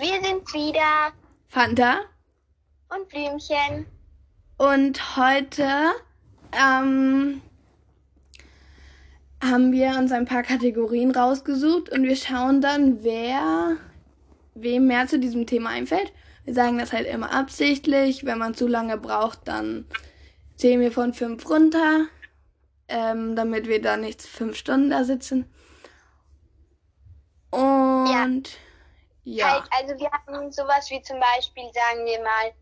Wir sind wieder Fanta. und Blümchen. Und heute ähm, haben wir uns ein paar Kategorien rausgesucht und wir schauen dann, wer wem mehr zu diesem Thema einfällt. Wir sagen das halt immer absichtlich. Wenn man zu lange braucht, dann zählen wir von fünf runter, ähm, damit wir da nicht fünf Stunden da sitzen. Und ja, Halt, also wir haben sowas wie zum Beispiel, sagen wir mal,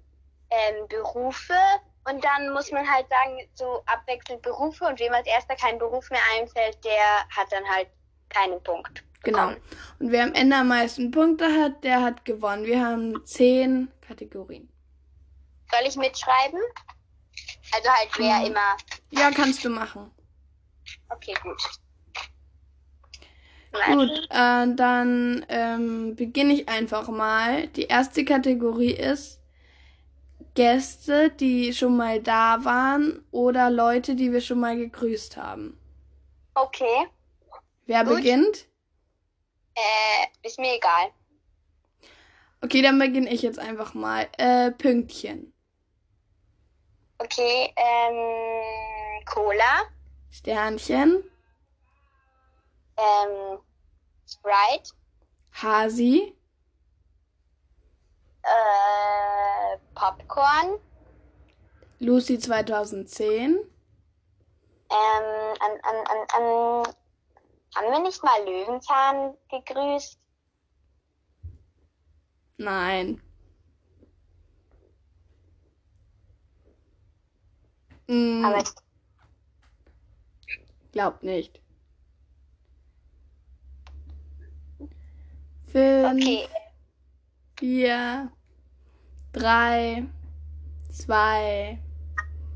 ähm, Berufe. Und dann muss man halt sagen, so abwechselnd Berufe. Und wem als erster kein Beruf mehr einfällt, der hat dann halt keinen Punkt. genau. Und wer am Ende am meisten Punkte hat, der hat gewonnen. Wir haben zehn Kategorien. Soll ich mitschreiben? Also halt wer Mhm. immer. Ja, kannst du machen. Okay, gut. Gut, äh, dann ähm, beginne ich einfach mal. Die erste Kategorie ist Gäste, die schon mal da waren oder Leute, die wir schon mal gegrüßt haben. Okay. Wer Gut. beginnt? Äh, ist mir egal. Okay, dann beginne ich jetzt einfach mal. Äh, Pünktchen. Okay, ähm, Cola, Sternchen. Ähm, Sprite, Hasi. äh, Popcorn, Lucy 2010. ähm, an, an, an, an, haben wir nicht mal Löwenzahn gegrüßt? Nein. Mm, Aber glaub nicht. Fünf, okay, vier, drei, zwei,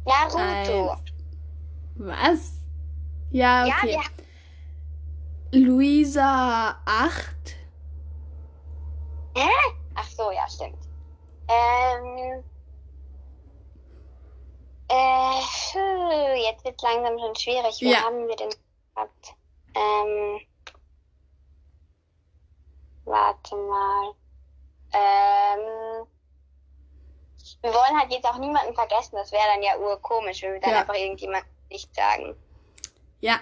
Naruto. eins. Was? Ja, Ja, okay. wir Luisa 8. Hä? Ach so, ja, stimmt. Ähm, äh, jetzt wird langsam schon schwierig. Wer Ja. haben wir denn gehabt? Ähm, warte mal. Ähm, wir wollen halt jetzt auch niemanden vergessen. Das wäre dann ja urkomisch, wenn wir dann Ja. einfach irgendjemand nicht sagen. Ja.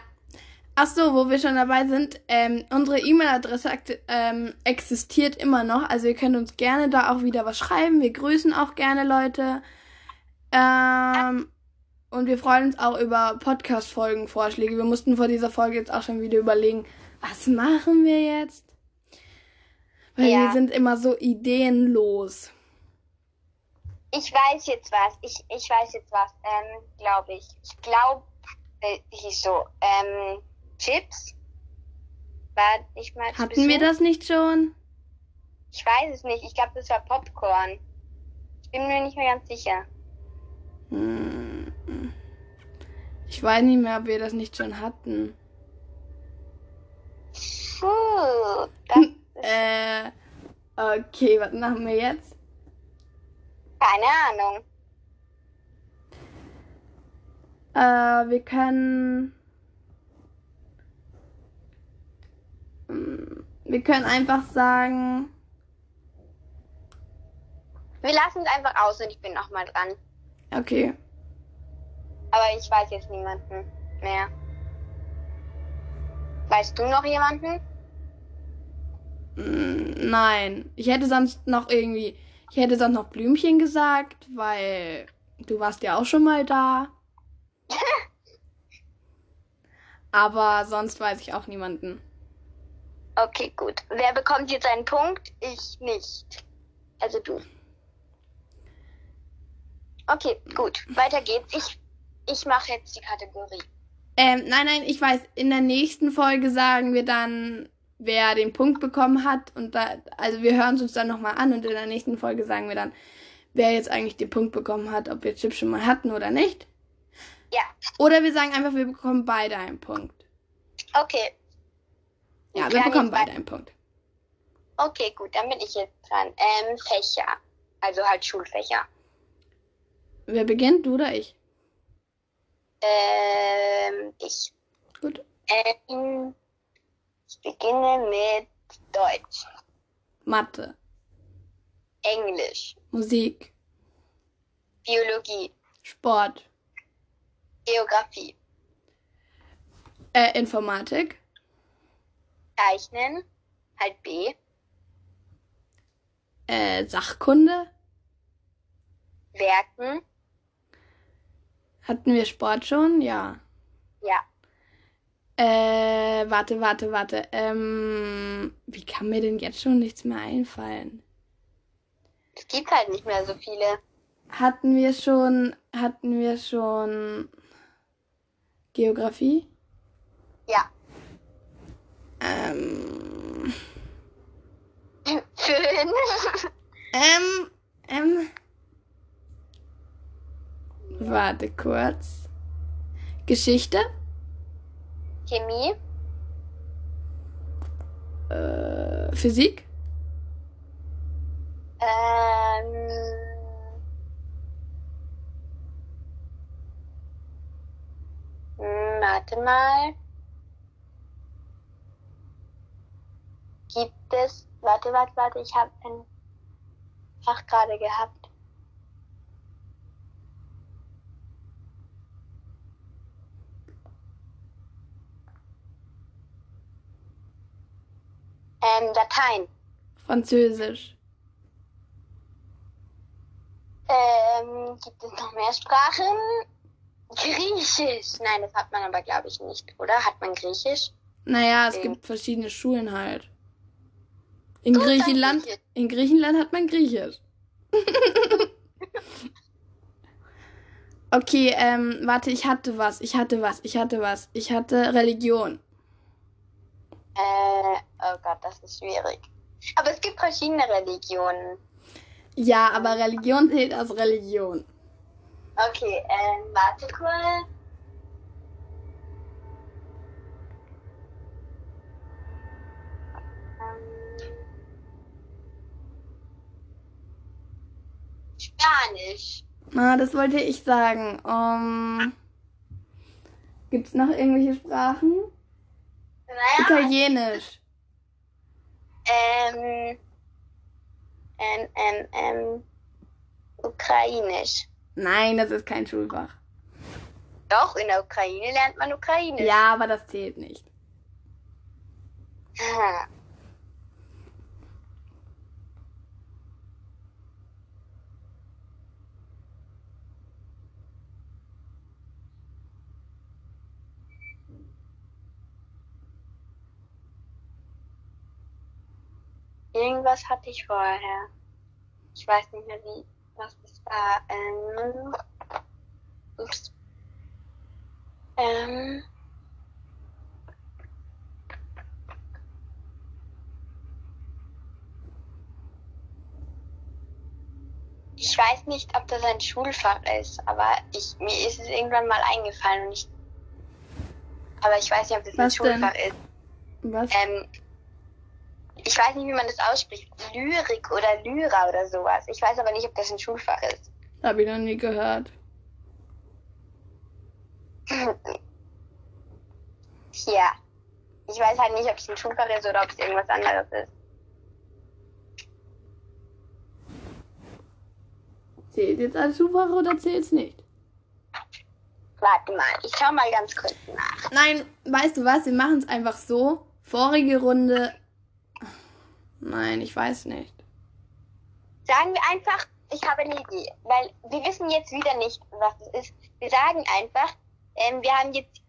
Ach so, wo wir schon dabei sind, ähm, unsere E-Mail-Adresse ähm, existiert immer noch. Also ihr könnt uns gerne da auch wieder was schreiben. Wir grüßen auch gerne Leute. Ähm, und wir freuen uns auch über Podcast-Folgen-Vorschläge. Wir mussten vor dieser Folge jetzt auch schon wieder überlegen, was machen wir jetzt? Weil Ja. wir sind immer so ideenlos. Ich weiß jetzt was. Ich, ich weiß jetzt was. Ähm, glaube ich. Ich glaube, äh, hieß so. Ähm, Chips? War nicht mal Hatten wir das nicht schon? Ich weiß es nicht. Ich glaube, das war Popcorn. Ich bin mir nicht mehr ganz sicher. Hm. Ich weiß nicht mehr, ob wir das nicht schon hatten. Puh, das, Äh, okay, was machen wir jetzt? keine Ahnung. Äh, wir können. Hm, Wir können einfach sagen. Wir lassen es einfach aus und ich bin nochmal dran. Okay. Aber ich weiß jetzt niemanden mehr. Weißt du noch jemanden? Nein. Ich hätte sonst noch irgendwie. Ich hätte sonst noch Blümchen gesagt, weil du warst ja auch schon mal da. Aber sonst weiß ich auch niemanden. Okay, gut. Wer bekommt jetzt einen Punkt? Ich nicht. Also du. Okay, gut. Weiter geht's. Ich, ich mache jetzt die Kategorie. Ähm, nein, nein, ich weiß, in der nächsten Folge sagen wir dann, wer den Punkt bekommen hat. Und da, also wir hören es uns dann nochmal an und in der nächsten Folge sagen wir dann, wer jetzt eigentlich den Punkt bekommen hat, ob wir Chips schon mal hatten oder nicht. Ja, Oder wir sagen einfach, wir bekommen beide einen Punkt. okay. Ja, wir bekommen beide einen Punkt. Okay, gut, dann bin ich jetzt dran. Ähm, Fächer. Also halt Schulfächer. Wer beginnt, du oder ich? Ähm, ich. Gut. Ähm, ich beginne mit Deutsch. Mathe. Englisch, Musik, Biologie, Sport, Geografie, äh, Informatik, Zeichnen, halt B, äh, Sachkunde. Werken, Hatten wir Sport schon? Ja. ja, Äh, warte, warte, warte. Ähm, wie kann mir denn jetzt schon nichts mehr einfallen? es gibt halt nicht mehr so viele. Hatten wir schon, hatten wir schon Geografie? Ja, Ähm, fünf, ähm, ähm. Warte kurz. Geschichte? Chemie, Äh, Physik? ähm, hm, warte mal. Gibt es, warte, warte, warte, ich habe ein Fach gerade gehabt. Ähm, Latein. Französisch. Ähm, gibt es noch mehr Sprachen? Griechisch. Nein, das hat man aber, glaube ich, nicht, oder? Hat man Griechisch? Naja, es Okay. gibt verschiedene Schulen halt. In Gut, Griechenland, in Griechenland hat man Griechisch. okay, ähm, warte, ich hatte was, ich hatte was, ich hatte was. Ich hatte Religion. Äh, oh Gott, das ist schwierig. Aber es gibt verschiedene Religionen. Ja, aber Religion zählt als Religion. Okay, ähm, warte kurz. Ähm, Spanisch. Ah, das wollte ich sagen. Um, gibt's noch irgendwelche Sprachen? Naja, Italienisch. Ähm, ähm, ähm, ähm, Ukrainisch. Nein, das ist kein Schulfach. Doch, in der Ukraine lernt man Ukrainisch. Ja, aber das zählt nicht. Ah. Irgendwas hatte ich vorher. Ich weiß nicht mehr wie, was das war. Ähm, ups. Ähm, Ich weiß nicht, ob das ein Schulfach ist, aber ich, mir ist es irgendwann mal eingefallen und ich. Aber ich weiß nicht, ob das ein Was denn? Schulfach ist. Was? Ähm, ich weiß nicht, wie man das ausspricht. Lyrik oder Lyra oder sowas. Ich weiß aber nicht, ob das ein Schulfach ist. Hab ich noch nie gehört. Tja. Ich weiß halt nicht, ob es ein Schulfach ist oder ob es irgendwas anderes ist. Zählt jetzt als Schulfach oder zählt's nicht? Warte mal, ich schau mal ganz kurz nach. Nein, weißt du was? Wir machen es einfach so. Vorige Runde. Nein, ich weiß nicht. Sagen wir einfach, ich habe eine Idee. Weil wir wissen jetzt wieder nicht, was es ist. Wir sagen einfach, ähm, wir haben jetzt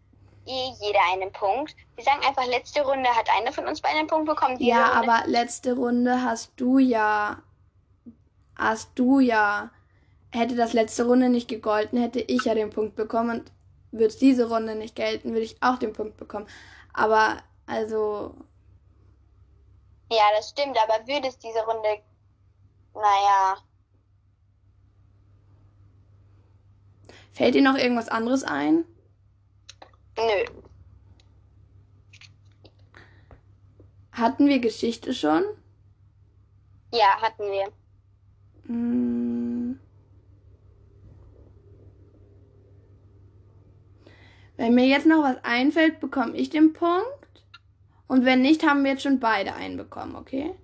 eh jeder einen Punkt. Wir sagen einfach, letzte Runde hat einer von uns beiden einen Punkt bekommen. Ja, Runde, aber letzte Runde hast du ja. Hast du ja. Hätte das letzte Runde nicht gegolten, hätte ich ja den Punkt bekommen und würde es diese Runde nicht gelten, würde ich auch den Punkt bekommen. Aber, also. Ja, das stimmt, aber würde es diese Runde. Naja. Fällt dir noch irgendwas anderes ein? Nö. Hatten wir Geschichte schon? Ja, hatten wir. Hm. Wenn mir jetzt noch was einfällt, bekomme ich den Punkt. Und wenn nicht, haben wir jetzt schon beide einen bekommen, okay?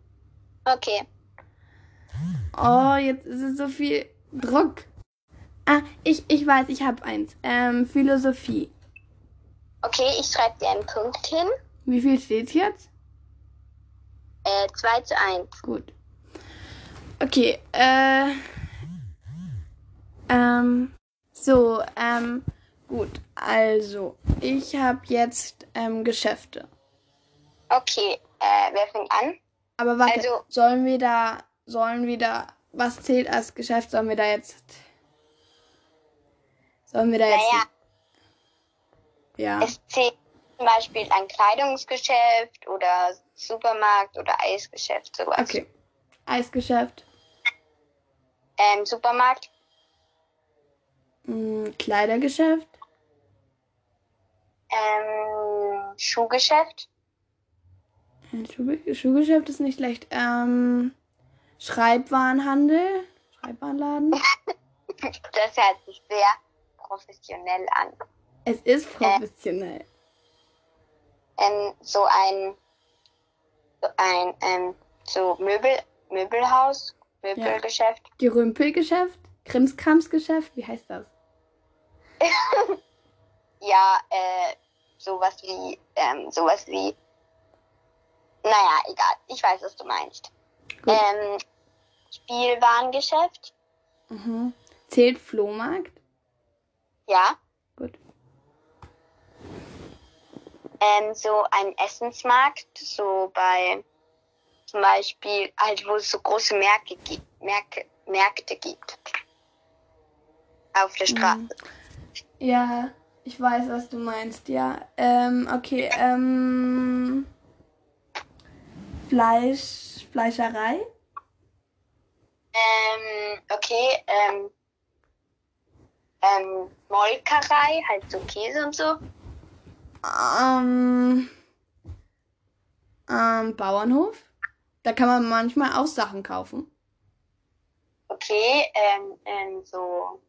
Okay. Oh, jetzt ist es so viel Druck. Ah, ich, ich weiß, ich habe eins. Ähm, Philosophie. Okay, ich schreibe dir einen Punkt hin. Wie viel steht jetzt? Äh, 2 zu 1. Gut. Okay, äh. Ähm. So, ähm. Gut, also, ich habe jetzt ähm, Geschäfte. Okay, äh, wer fängt an? Aber warte, Also- sollen wir da, sollen wir da, was zählt als Geschäft? Sollen wir da jetzt, sollen wir da jetzt, Naja, ja, es zählt zum Beispiel ein Kleidungsgeschäft oder Supermarkt oder Eisgeschäft, sowas. okay. Eisgeschäft, Ähm, Supermarkt, mh, Kleidergeschäft, ähm, Schuhgeschäft, Schuhgeschäft ist nicht schlecht, ähm, Schreibwarenhandel, Schreibwarenladen. das hört sich sehr professionell an. Es ist professionell. Ähm, so ein, so ein, ähm, so Möbel, Möbelhaus, Möbelgeschäft. Gerümpelgeschäft, Krimskramsgeschäft, wie heißt das? Ja, äh, sowas wie, ähm, sowas wie, naja, egal, ich weiß, was du meinst. Gut. Ähm, Spielwarengeschäft, Mhm. Zählt Flohmarkt? ja. Gut. Ähm, so ein Essensmarkt, so bei zum Beispiel, halt, wo es so große Märkte gibt, Märkte, Märkte gibt. Auf der Straße. Mhm. Ja, ich weiß, was du meinst, ja. Ähm, okay, ähm. Fleisch, Fleischerei? Ähm, okay, ähm, ähm, Molkerei, halt so Käse und so. Ähm, ähm, Bauernhof? Da kann man manchmal auch Sachen kaufen. Okay, ähm, ähm, so,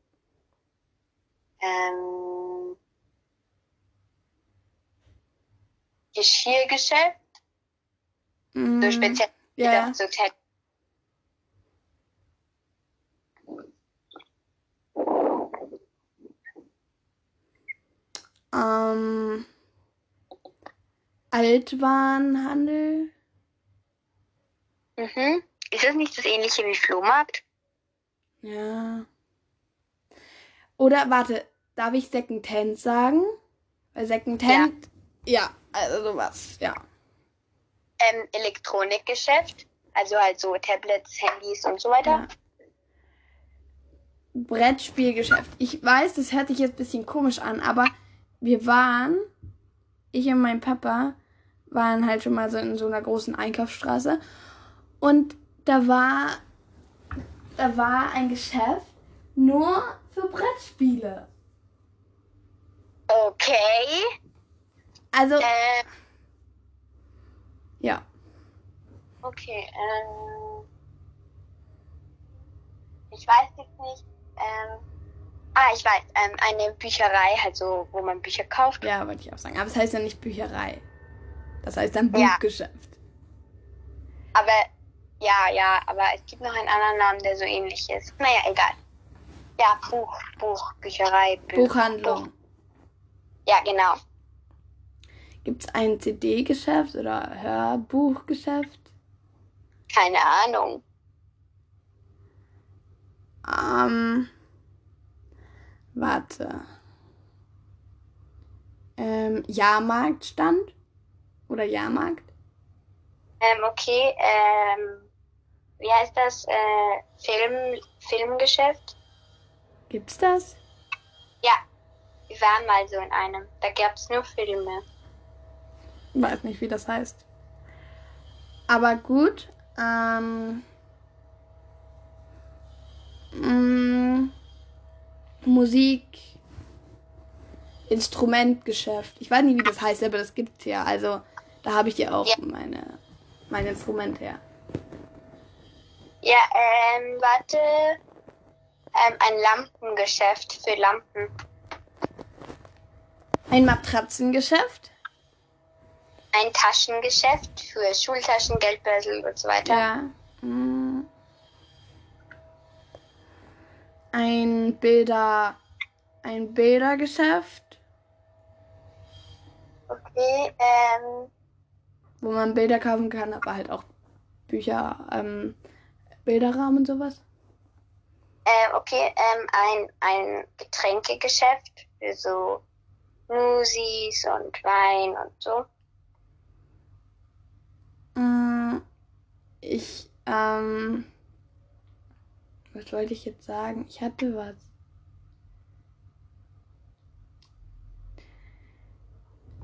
ähm, Geschirrgeschäft, Mm, so speziell, ja, so Te- ähm, Altwarenhandel? Mhm. Ist das nicht das ähnliche wie Flohmarkt? Ja. Oder, warte, darf ich Secondhand sagen? Weil Secondhand, ja, also sowas, ja. Ähm, Elektronikgeschäft, also halt so Tablets, Handys und so weiter. ja. Brettspielgeschäft. Ich weiß, das hört sich jetzt ein bisschen komisch an, aber wir waren, ich und mein Papa, waren halt schon mal so in so einer großen Einkaufsstraße. Und da war, da war ein Geschäft nur für Brettspiele. Okay. Also, Äh, ja. okay. Ähm, ich weiß jetzt nicht. Ähm, ah, ich weiß. Ähm, eine Bücherei, halt so, wo man Bücher kauft. Ja, wollte ich auch sagen. Aber es heißt ja nicht Bücherei. Das heißt dann Ja. Buchgeschäft. Aber ja, ja, aber es gibt noch einen anderen Namen, der so ähnlich ist. Naja, egal. Ja, Buch, Buch, Bücherei, Buch, Buchhandlung. Buch. Ja, genau. Gibt es ein CD-Geschäft oder Hörbuchgeschäft? Keine Ahnung. Ähm, warte. Ähm, Jahrmarktstand? Oder Jahrmarkt? Ähm, okay, ähm, wie heißt das? Äh, Film, Filmgeschäft? Gibt's das? Ja, wir waren mal so in einem. Da gab's nur Filme. Weiß nicht, wie das heißt. Aber gut. Ähm, mm, Musik. Instrumentgeschäft. Ich weiß nicht, wie das heißt, aber das gibt's ja. Also, da habe ich ja auch Ja. meine, mein Instrument her. Ja, ähm, warte. Ähm, ein Lampengeschäft für Lampen. Ein Matratzengeschäft. Ein Taschengeschäft für Schultaschen, Geldbörsel und so weiter. Ja. Mm. ein Bilder, ein Bildergeschäft, Okay, ähm, wo man Bilder kaufen kann, aber halt auch Bücher, ähm, Bilderrahmen und sowas. äh, okay, ähm, ein, ein Getränkegeschäft für so Smoothies und Wein und so. Mm, Ich, ähm, was wollte ich jetzt sagen? Ich hatte was.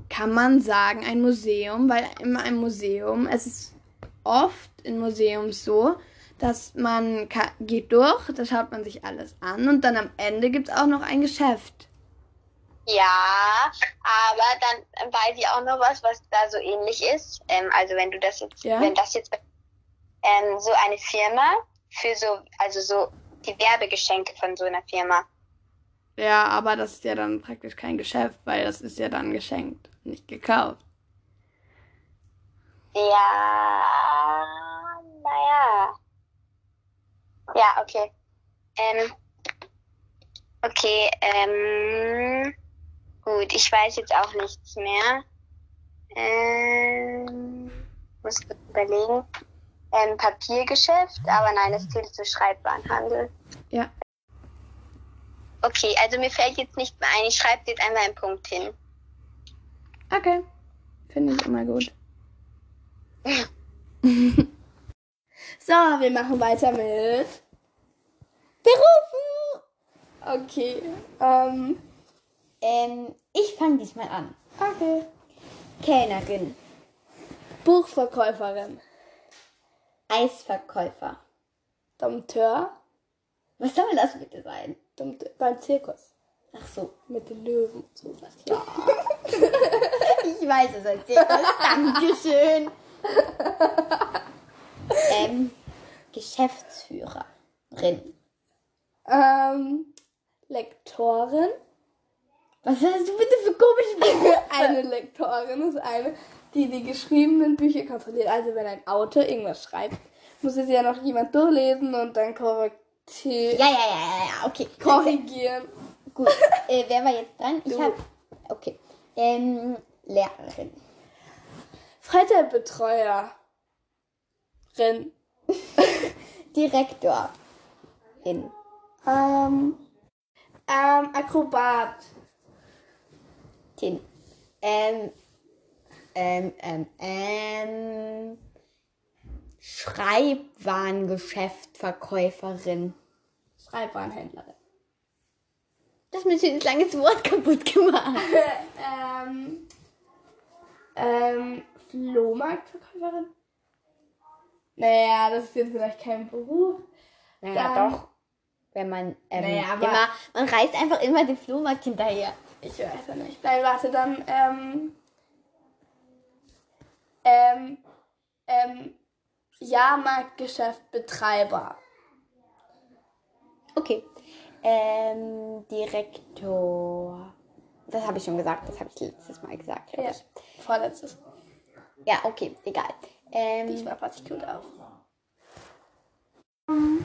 Kann man sagen, ein Museum, weil in einem Museum, es ist oft in Museums so, dass man geht durch, da schaut man sich alles an und dann am Ende gibt es auch noch ein Geschäft. Ja, aber dann weiß ich auch noch was, was da so ähnlich ist. Ähm, also wenn du das jetzt, Ja. wenn das jetzt ähm, so eine Firma für so, also so die Werbegeschenke von so einer Firma. Ja, aber das ist ja dann praktisch kein Geschäft, weil das ist ja dann geschenkt, nicht gekauft. Ja, naja. Ja, okay. Ähm, okay, ähm, gut, ich weiß jetzt auch nichts mehr. Ähm, muss kurz überlegen. Ähm, Papiergeschäft, aber nein, es zählt zu Schreibwarenhandel. Ja. Okay, also mir fällt jetzt nicht mehr ein. Ich schreibe jetzt einmal einen Punkt hin. Okay. Finde ich immer gut. so, wir machen weiter mit Berufen. Okay. Ähm, Ähm, ich fange diesmal an. okay. Kellnerin, Buchverkäuferin. Eisverkäufer. Dompteur. Was soll das bitte sein? Dompteur. Beim Zirkus. Ach so. Mit den Löwen und sowas. Ja. Ich weiß es als Zirkus. Dankeschön. ähm, Geschäftsführerin. ähm, Lektorin. Was hast du bitte für komische Begriffe? Eine Lektorin ist eine, die die geschriebenen Bücher kontrolliert. Also wenn ein Autor irgendwas schreibt, muss es ja noch jemand durchlesen und dann korrekti Ja, ja, ja, ja, ja, okay. korrigieren. Gut. Äh, wer war jetzt dran? Ich hab. Okay. Ähm, Lehrerin. Freizeitbetreuerin. Direktorin. Ähm, ähm, Akrobat. Tin. Ähm, ähm, ähm, ähm, Schreibwarengeschäftverkäuferin. Schreibwarenhändlerin. Das ist mir ein langes Wort kaputt gemacht. ähm, ähm, Flohmarktverkäuferin. Naja, das ist jetzt vielleicht kein Beruf. Naja, Dann- doch. Wenn man ähm, Naja, aber- immer, man reist einfach immer den Flohmarkt hinterher. Ich weiß ja nicht. Nein, warte, dann, ähm, ähm, ähm, Jahrmarktgeschäftbetreiber. Okay. Ähm, Direktor. Das habe ich schon gesagt, das habe ich letztes Mal gesagt. Ja, ich. vorletztes. ja, okay, egal. Ähm, Diesmal passe ich gut auf. Ähm,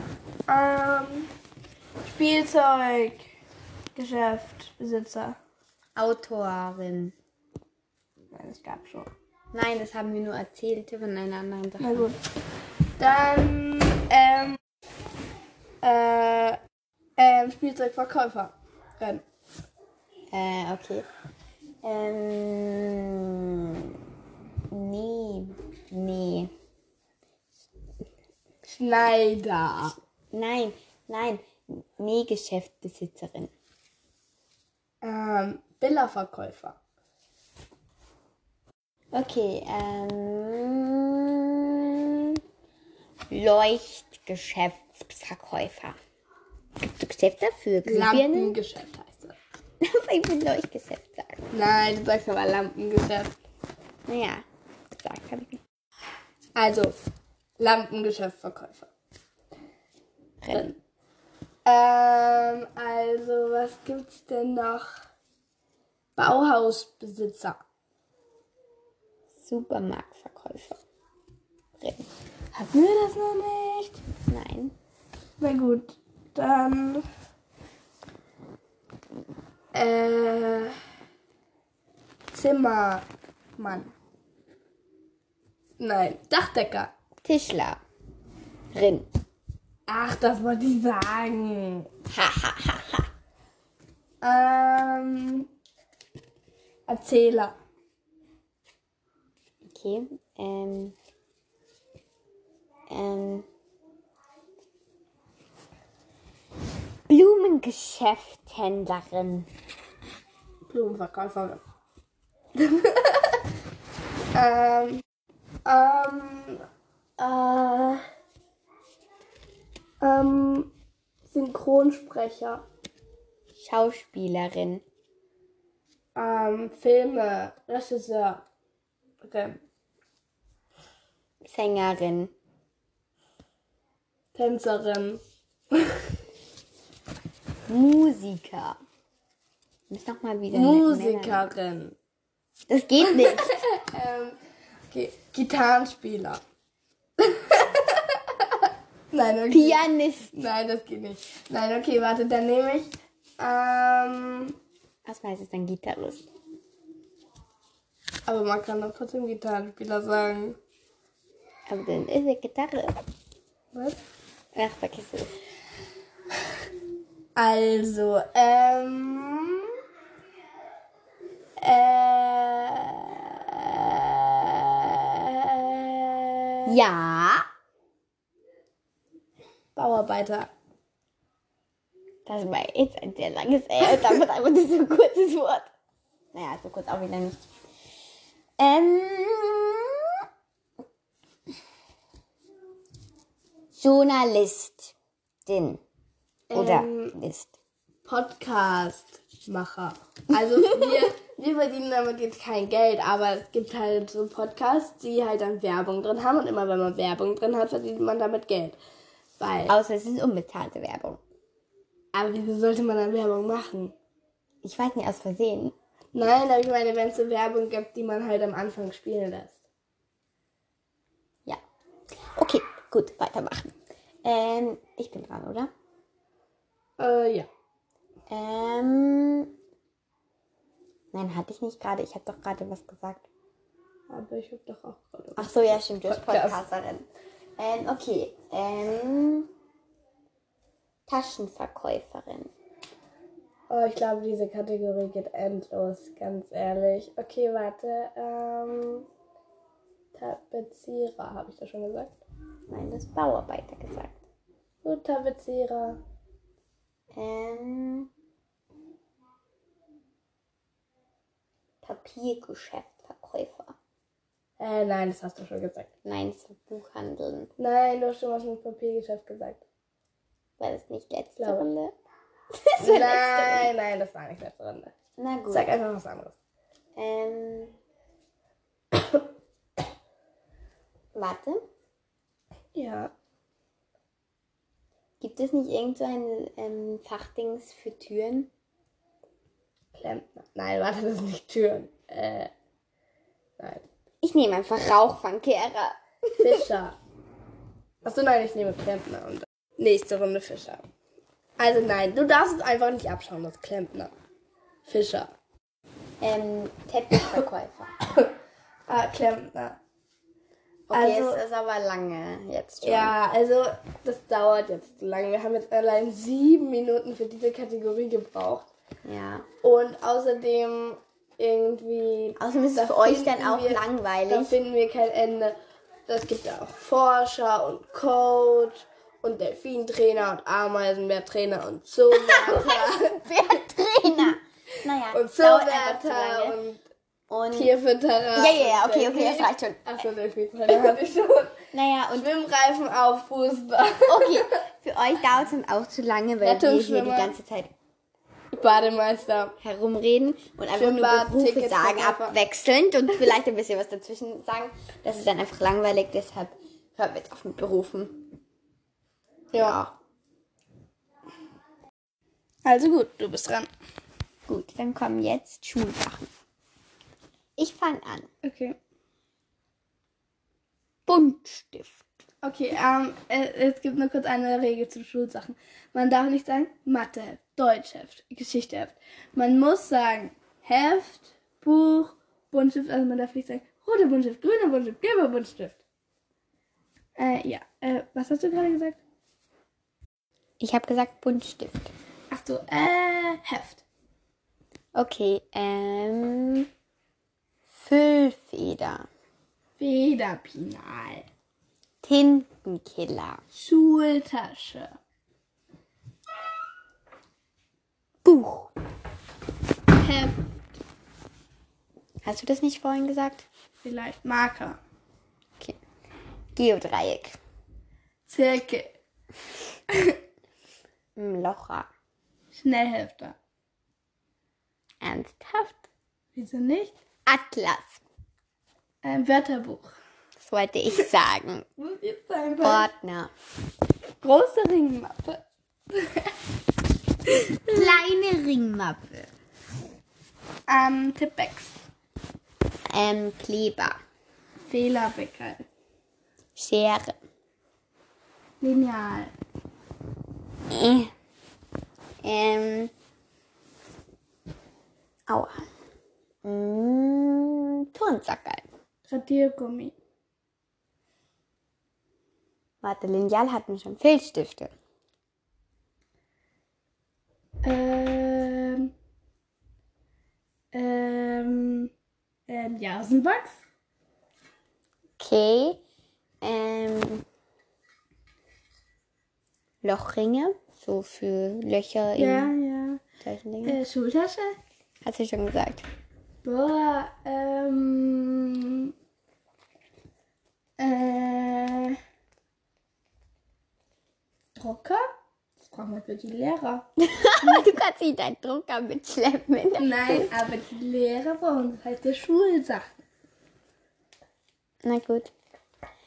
Spielzeuggeschäftbesitzer. Autorin. Nein, es gab schon. Nein, das haben wir nur erzählt von einer anderen Na Sache. gut. Dann, ähm, äh, ähm, Spielzeugverkäuferin. Äh, okay. Ähm, nee, nee. Schneider. Nein, nein. Nee, Geschäftsbesitzerin. Ähm, Billerverkäufer. Okay, ähm, Leuchtgeschäftsverkäufer. Gibt es Geschäfte für Glühbirnen? Lampengeschäft heißt das. ich will Leuchtgeschäft sagen. Nein, du sagst aber Lampengeschäft. Naja, gesagt habe ich nicht. Also, Lampengeschäftverkäufer. Rennen. Ähm, also, was gibt's denn noch? Bauhausbesitzer. Supermarktverkäufer. Rennen. Hatten wir das noch nicht? Nein. Na gut, dann Äh, Zimmermann. Nein, Dachdecker. Tischlerin. Ach, das wollte ich sagen. Ha, ha, ha, ha. Ähm, Erzähler. Okay. Ähm. Ähm. Blumengeschäfthändlerin. Blumenverkäuferin. ähm, ähm, äh, ähm, Synchronsprecher. Schauspielerin. Ähm, Filme, Regisseur. Okay. Sängerin. Tänzerin. Musiker. Muss noch mal wieder. Musikerin. Das geht nicht. Ähm. Gitarrenspieler. Nein, okay. Pianist. Nein, das geht nicht. Nein, okay, warte, dann nehme ich. Ähm, Erstmal ist es ein Gitarrist. aber man kann doch trotzdem Gitarrenspieler sagen. Aber dann ist er Gitarre. Was? Ach, vergiss es. Also, ähm. Äh. Ja. Bauarbeiter. Das war jetzt ein sehr langes und damit einfach nur so ein kurzes Wort. Naja, so kurz auch wieder nicht. Ähm. Journalistin. Oder Ähm, ist. Podcast-Macher. Also wir, wir verdienen damit jetzt kein Geld, aber es gibt halt so Podcasts, die halt dann Werbung drin haben und immer wenn man Werbung drin hat, verdient man damit Geld. Weil, Außer es ist unbezahlte Werbung. aber wieso sollte man dann Werbung machen? Ich weiß nicht, aus Versehen. Nein, aber ich meine, wenn es so Werbung gibt, die man halt am Anfang spielen lässt. Ja. Okay, gut, weitermachen. Ähm, ich bin dran, oder? Äh, ja. Ähm. Nein, hatte ich nicht gerade. Ich habe doch gerade was gesagt. Aber ich hab doch auch gerade. Ach so, ja, stimmt. Du bist Podcast. Podcasterin. Ähm, okay. Ähm. Taschenverkäuferin. Oh, ich glaube, diese Kategorie geht endlos, ganz ehrlich. Okay, warte. Ähm, Tapezierer, habe ich das schon gesagt? Nein, das Bauarbeiter gesagt. Gut, Tapezierer. Ähm. Papiergeschäftverkäufer. Äh, nein, das hast du schon gesagt. Nein, das war Buchhandeln. Nein, du hast schon was mit Papiergeschäft gesagt. War das nicht letzte Glaube. Runde? nein, nein, das war nicht letzte Runde. Na gut. Sag einfach was anderes. Ähm. Warte. Ja. Gibt es nicht irgend so ein ähm, Fachdings für Türen? Klempner. Nein, warte, das sind nicht Türen. Äh, nein. Ich nehme einfach Rauchfangkehrer. Fischer. Achso, nein, ich nehme Klempner und nächste Runde Fischer. Also nein, du darfst es einfach nicht abschauen, das Klempner. Fischer. Ähm, Teppichverkäufer. Ah, Klempner. Okay, Also- es ist aber lange jetzt schon. Ja, also das dauert jetzt zu lange. Wir haben jetzt allein sieben Minuten für diese Kategorie gebraucht. ja. Und außerdem irgendwie. Außerdem ist es da für euch dann auch wir- Da langweilig. finden wir kein Ende. Das gibt ja auch Forscher und Coach und Delfintrainer und Ameisenbärtrainer und Zoowärter Wer Trainer? Naja, und Zoowärter und Und, Tierfütterer. ja, ja, ja, okay, okay, das reicht schon. Achso, Delfintrainer hatte ich schon. Naja, und Schwimmreifen aufpuster. okay, für euch dauert es dann auch zu lange, weil wir hier die ganze Zeit Bademeister. herumreden und einfach nur Schwimmbad, Berufe Ticket, sagen, abwechselnd und vielleicht ein bisschen was dazwischen sagen. Das ist dann einfach langweilig, deshalb hören wir jetzt auf mit Berufen. Ja. Also gut, du bist dran. Gut, dann kommen jetzt Schulsachen. Ich fange an. Okay. Buntstift. Okay, ähm, äh, es gibt nur kurz eine Regel zu Schulsachen. Man darf nicht sagen Matheheft, Deutschheft, Geschichteheft. Man muss sagen Heft, Buch, Buntstift. Also man darf nicht sagen roter Buntstift, grüner Buntstift, gelber Buntstift. Äh, ja. Äh, was hast du gerade gesagt? Ich habe gesagt Buntstift. Ach so, äh, Heft. Okay, ähm. Füllfeder. Federpinal. Tintenkiller. Schultasche. Buch. Heft. Hast du das nicht vorhin gesagt? Vielleicht Marker. Okay. Geodreieck. Zirkel. Locher. Schnellhefter. Ernsthaft? Wieso nicht? Atlas. Ein Wörterbuch. Das wollte ich sagen. Ordner. Große Ringmappe. Kleine Ringmappe. Ähm, Tippex. Ähm, Kleber. Fehlerbeckerl. Schere. Lineal. Äh. Ähm. Aua. Mm, Turnsackerl. Radiergummi. Warte, Lineal hatten schon. Filzstifte. Ähm. Ähm. Ähm, Jasenwachs. Okay. Ähm. Lochringe. So für Löcher in Ja, ja. solchen Dingen. Äh, Schultasche. Hast du schon gesagt. Boah, ähm. Äh. Drucker? Das brauchen wir für die Lehrer. du kannst nicht deinen Drucker mitschleppen. Nein, aber die Lehrer brauchen heißt der Schulsachen. Na gut.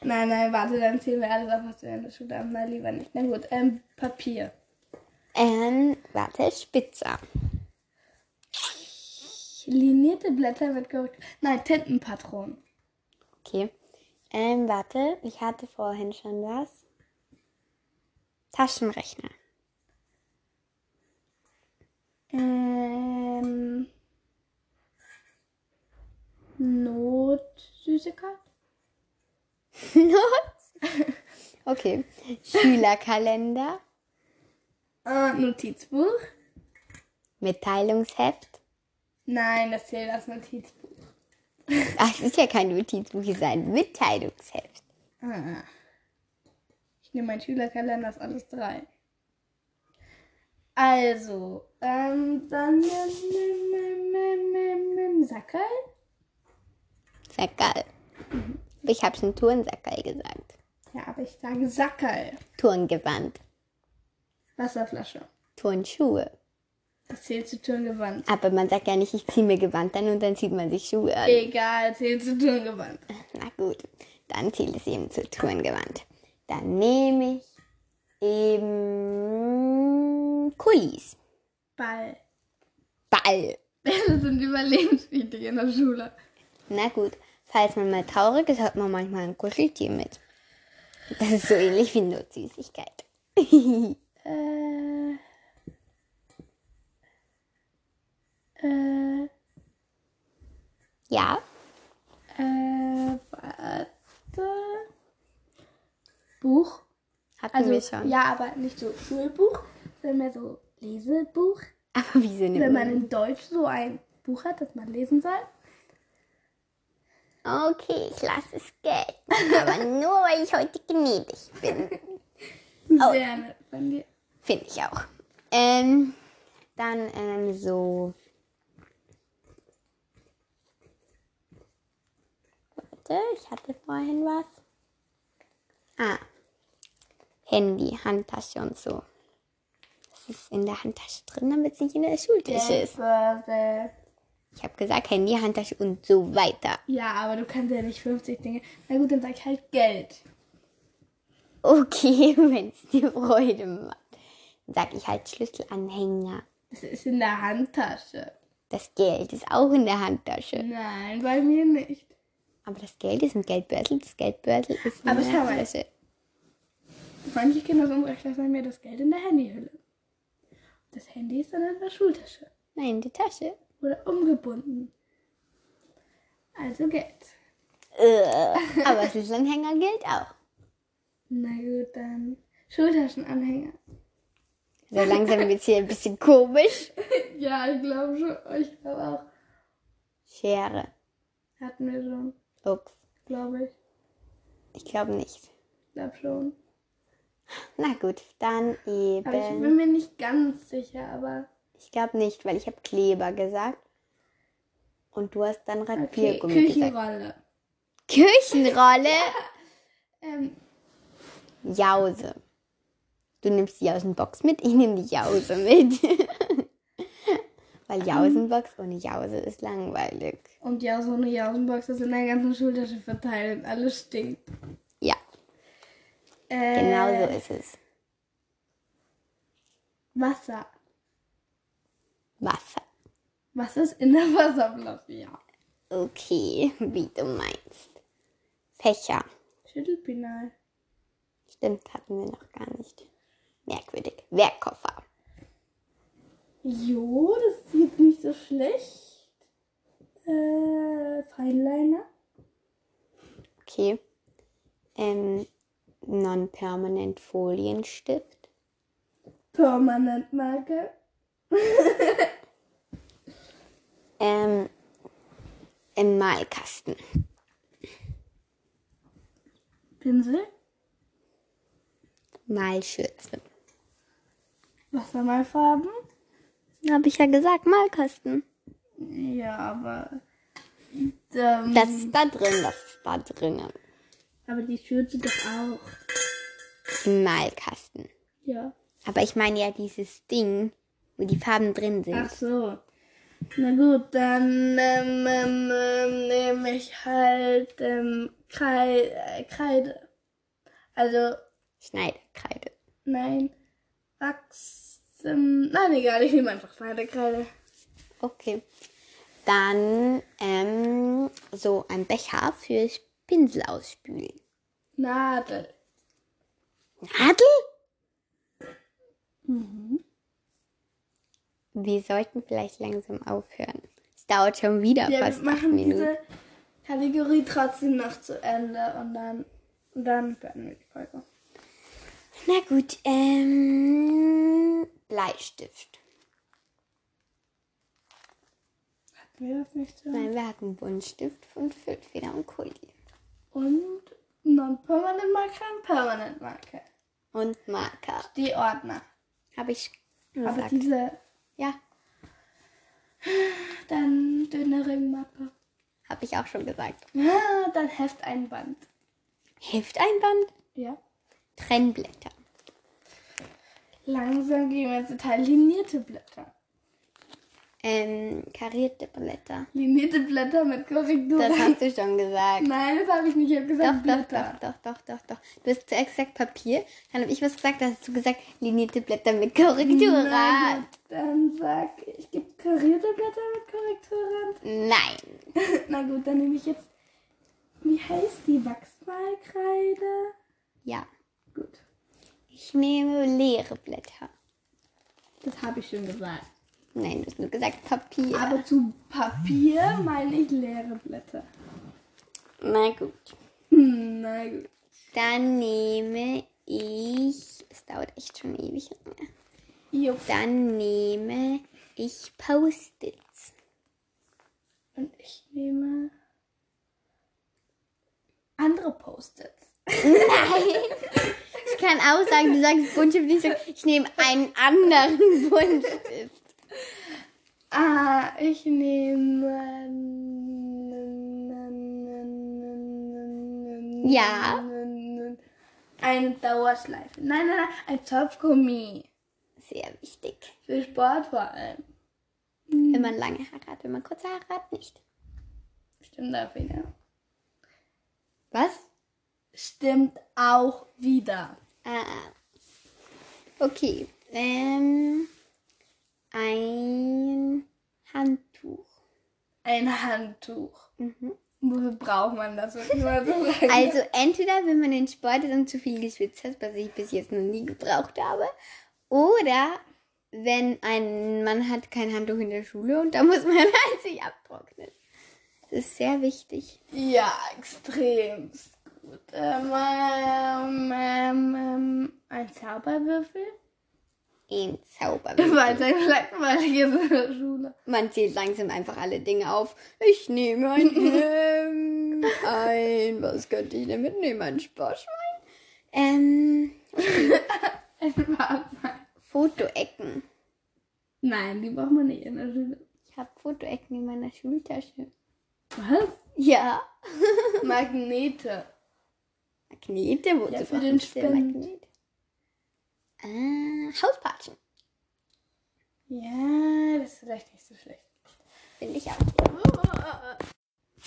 Nein, nein, warte, dann zählen wir alles auf, was wir in der Schule haben. Nein, lieber nicht. Na gut, ähm, Papier. Ähm, warte, Spitzer. Linierte Blätter mit Korrektur. Nein, Tintenpatronen. Okay. Ähm, warte, ich hatte vorhin schon was. Taschenrechner. Ähm. Notsüßigkeit? okay. Schülerkalender. Äh, Notizbuch? Mitteilungsheft. Nein, das zählt als Notizbuch. Ach, es ist ja kein Notizbuch, es ist ein Mitteilungsheft. Ah. Ich nehme meinen Schülerkalender, das ist alles drei. Also, ähm, dann Sackerl? Sackerl. Ich habe schon Turnsackerl gesagt. Ja, aber ich sage Sackerl. Turngewand. Wasserflasche. Turnschuhe. Das zählt zu Turngewand. Aber man sagt ja nicht, ich ziehe mir Gewand an und dann zieht man sich Schuhe an. Egal, zählt zu Turngewand. Na gut, dann zählt es eben zu Turngewand. Dann nehme ich eben Kulis. Ball. Ball. Bälle sind überlebenswichtig in der Schule. Na gut, falls man mal traurig ist, hat man manchmal ein Kuscheltier mit. Das ist so ähnlich wie Notsüßigkeit. Äh. Äh. ja, Äh. Warte. Buch. hatten Also, wir schon. ja, aber nicht so Schulbuch, sondern mehr so Lesebuch. Aber wieso Wenn nimmt man man? in Deutsch so ein Buch hat, das man lesen soll. Okay, ich lasse es gelten. Aber nur, weil ich heute gnädig bin. Oh. Sehr nett von dir. Finde ich auch. Ähm, dann ähm, so. Warte, ich hatte vorhin was. Ah. Handy, Handtasche und so. Das ist in der Handtasche drin, damit es nicht in der Schultasche ist. Ich habe gesagt Handy, Handtasche und so weiter. Ja, aber du kannst ja nicht 50 Dinge. Na gut, dann sag ich halt Geld. Okay, wenn es dir Freude macht. Dann sag ich halt Schlüsselanhänger. Das ist in der Handtasche. Das Geld ist auch in der Handtasche. Nein, bei mir nicht. Aber das Geld ist im Geldbeutel, das Geldbeutel ist Aber schau mal. Handtasche. manche Kinder aus unserer Klasse haben ja das Geld in der Handyhülle. Das Handy ist dann in der Schultasche Nein, die Tasche. oder umgebunden. Also Geld. Äh, aber Schlüsselanhänger gilt auch. Na gut, dann Schultaschenanhänger. So langsam wird es hier ein bisschen komisch. Ja, ich glaube schon. Ich glaube auch. Schere. Hatten wir schon, Ups. glaube ich. Ich glaube nicht. Ich glaube schon. Na gut, dann Aber ich eben. bin mir nicht ganz sicher, aber. Ich glaube nicht, weil ich habe Kleber gesagt. Und du hast dann Okay, Radiergummi gesagt. Küchenrolle. Küchenrolle. Ähm, Jause. Du nimmst die Jausenbox mit, ich nehme die Jause mit. weil Jausenbox ohne Jause ist langweilig. und ja, so eine Jausenbox ist in der ganzen Schultasche verteilt und alles stinkt. Ja, Äh, genau so ist es. Wasser. Wasser. Was ist in der Wasserflasche? Ja. Okay, wie du meinst. Fächer. Schüttelpinal. Stimmt, hatten wir noch gar nicht. Merkwürdig. Werkkoffer. Jo, das ist jetzt nicht so schlecht. Äh, Feinliner. Okay. Ähm, Non-Permanent Folienstift. Permanentmarke. Ähm, im Malkasten. Pinsel. Malschürze. Wassermalfarben. Habe ich ja gesagt, Malkasten. Ja, aber. Ähm, Das ist da drin, das ist da drinnen. aber die Schürze doch auch. Im Malkasten. Ja. Aber ich meine ja dieses Ding, wo die Farben drin sind. Ach so. Na gut, dann ähm, ähm, ähm, nehme ich halt ähm, Kreide, äh, Kreide. Also, Schneiderkreide. nein, Wachs. Ähm, nein, egal, ich nehme einfach Schneiderkreide. Okay. Dann ähm, so ein Becher fürs Pinsel ausspülen. Nadel. Nadel? Wir sollten vielleicht langsam aufhören. Es dauert schon wieder Ja, fast wir machen Minuten. diese Kategorie trotzdem noch zu Ende und dann, und dann beenden wir die Folge. Na gut, ähm, Bleistift. Hatten wir das nicht so? Nein, wir hatten Buntstift und Füllfeder und Kuli. Und Non-Permanent Marker und Permanent Marker. Und Marker. Die Ordner. Habe ich Aber gesagt. diese Ja, Dann dünne Ringmappe. habe ich auch schon gesagt. Ah, dann Hefteinband. Hefteinband, Ja. Trennblätter. Langsam gehen wir ins Detail. Linierte Blätter. Ähm, karierte Blätter. Linierte Blätter mit Korrektur. Das hast du schon gesagt. Nein, das habe ich nicht. Ich habe gesagt doch, Blätter. doch, doch, doch, doch, doch. Du hast zuerst gesagt Papier, dann habe ich was gesagt, da hast du gesagt linierte Blätter mit Korrekturrand. Dann sag ich, gibt karierte Blätter mit Korrekturrand. Nein. Na gut, dann nehme ich jetzt, wie heißt die Wachsmalkreide? Ja, Gut, ich nehme leere Blätter. das habe ich schon gesagt. Nein, du hast nur gesagt Papier. Aber zu Papier meine ich leere Blätter. Na gut. Hm, na gut. Dann nehme ich, es dauert echt schon ewig lange. Jupp. Dann nehme ich Post-its. Und ich nehme andere Post-its. Ich kann auch sagen, du sagst Buntstift, ich sag, ich nehme einen anderen Buntstift. Ah, ich nehme. Ja. Eine Dauerschleife. Nein, nein, nein, ein Topfgummi. Sehr wichtig. Für Sport vor allem. Wenn man lange Haare hat, wenn man kurze Haare hat, nicht. Stimmt auch wieder. Was? Stimmt auch wieder. Ah. Okay. Ähm, ein Handtuch. Ein Handtuch. Mhm. Wofür braucht man das? Also entweder wenn man in Sport ist und zu viel geschwitzt hat, was ich bis jetzt noch nie gebraucht habe, oder wenn ein man hat kein Handtuch in der Schule und da muss man halt sich abtrocknen. Das ist sehr wichtig. Ja, extrem gut. Ähm, ähm, ähm, ähm, ein Zauberwürfel? Ein Zauber. Weil es langweilig ist in der Schule. Man zählt langsam einfach alle Dinge auf. Ich nehme ein Hemd ein. Was könnte ich denn mitnehmen? Ein Sparschwein? Ähm, Fotoecken. Nein, die braucht man nicht in der Schule. Ich habe Fotoecken in meiner Schultasche. Was? Ja. Magnete. Magnete? Wozu Ja, für den Spind. Magnet? Ah, Hauspatschen. Ja, das ist vielleicht nicht so schlecht. Finde ich auch.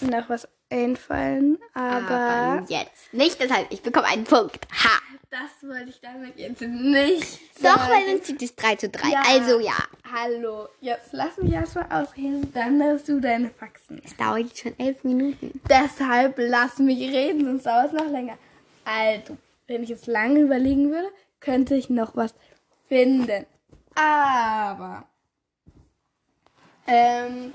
Noch was einfallen, aber, Aber jetzt nicht. Deshalb, ich bekomme einen Punkt. Ha. das wollte ich damit jetzt nicht Doch, sagen. weil sonst sieht es 3 zu 3. Ja. Also ja. Hallo, jetzt lass mich erstmal ausreden, dann lässt du deine Faxen. Es dauert jetzt schon elf Minuten. Deshalb lass mich reden, sonst dauert es noch länger. Also, wenn ich jetzt lange überlegen würde, könnte ich noch was finden. Aber, ähm,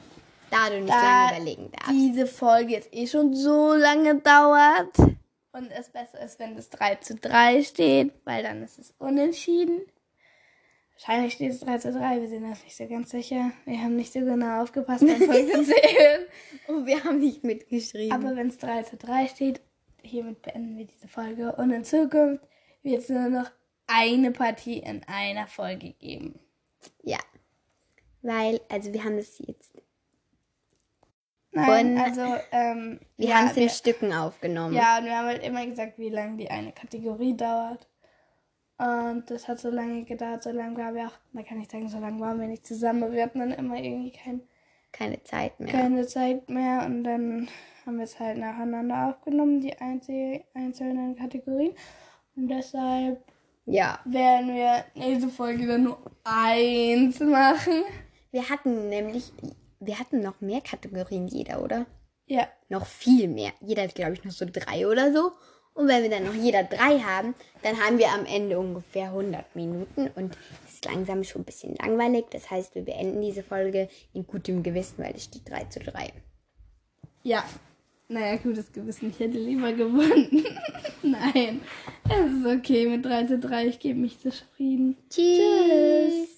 Da du nicht Da lange überlegen darfst. diese Folge jetzt eh schon so lange dauert und es besser ist, wenn es 3 zu 3 steht, weil dann ist es unentschieden. Wahrscheinlich steht es 3 zu 3, wir sind uns nicht so ganz sicher. Wir haben nicht so genau aufgepasst beim Folgezählen. Oh, wir haben nicht mitgeschrieben. Aber wenn es 3 zu 3 steht, hiermit beenden wir diese Folge und in Zukunft wird es nur noch eine Partie in einer Folge geben. ja. Weil, also wir haben das jetzt. Nein, Und- also, ähm, Wir ja, haben es in wir- Stücken aufgenommen. Ja, und wir haben halt immer gesagt, wie lange die eine Kategorie dauert. Und das hat so lange gedauert, so lange waren wir auch, man kann nicht sagen, so lange waren wir nicht zusammen, aber wir hatten dann immer irgendwie kein, Keine Zeit mehr. keine Zeit mehr und dann haben wir es halt nacheinander aufgenommen, die einzelnen Kategorien. Und deshalb Ja. werden wir nächste Folge dann nur eins machen. Wir hatten nämlich, wir hatten noch mehr Kategorien jeder, oder? Ja, Noch viel mehr. Jeder hat, glaube ich, noch so drei oder so. Und wenn wir dann noch jeder drei haben, dann haben wir am Ende ungefähr 100 Minuten. Und ist langsam schon ein bisschen langweilig. Das heißt, wir beenden diese Folge in gutem Gewissen, weil es steht 3 zu 3. ja. Naja, gutes Gewissen, ich hätte lieber gewonnen. Nein, es ist okay mit 3 zu 3, ich gebe mich zufrieden. Tschüss.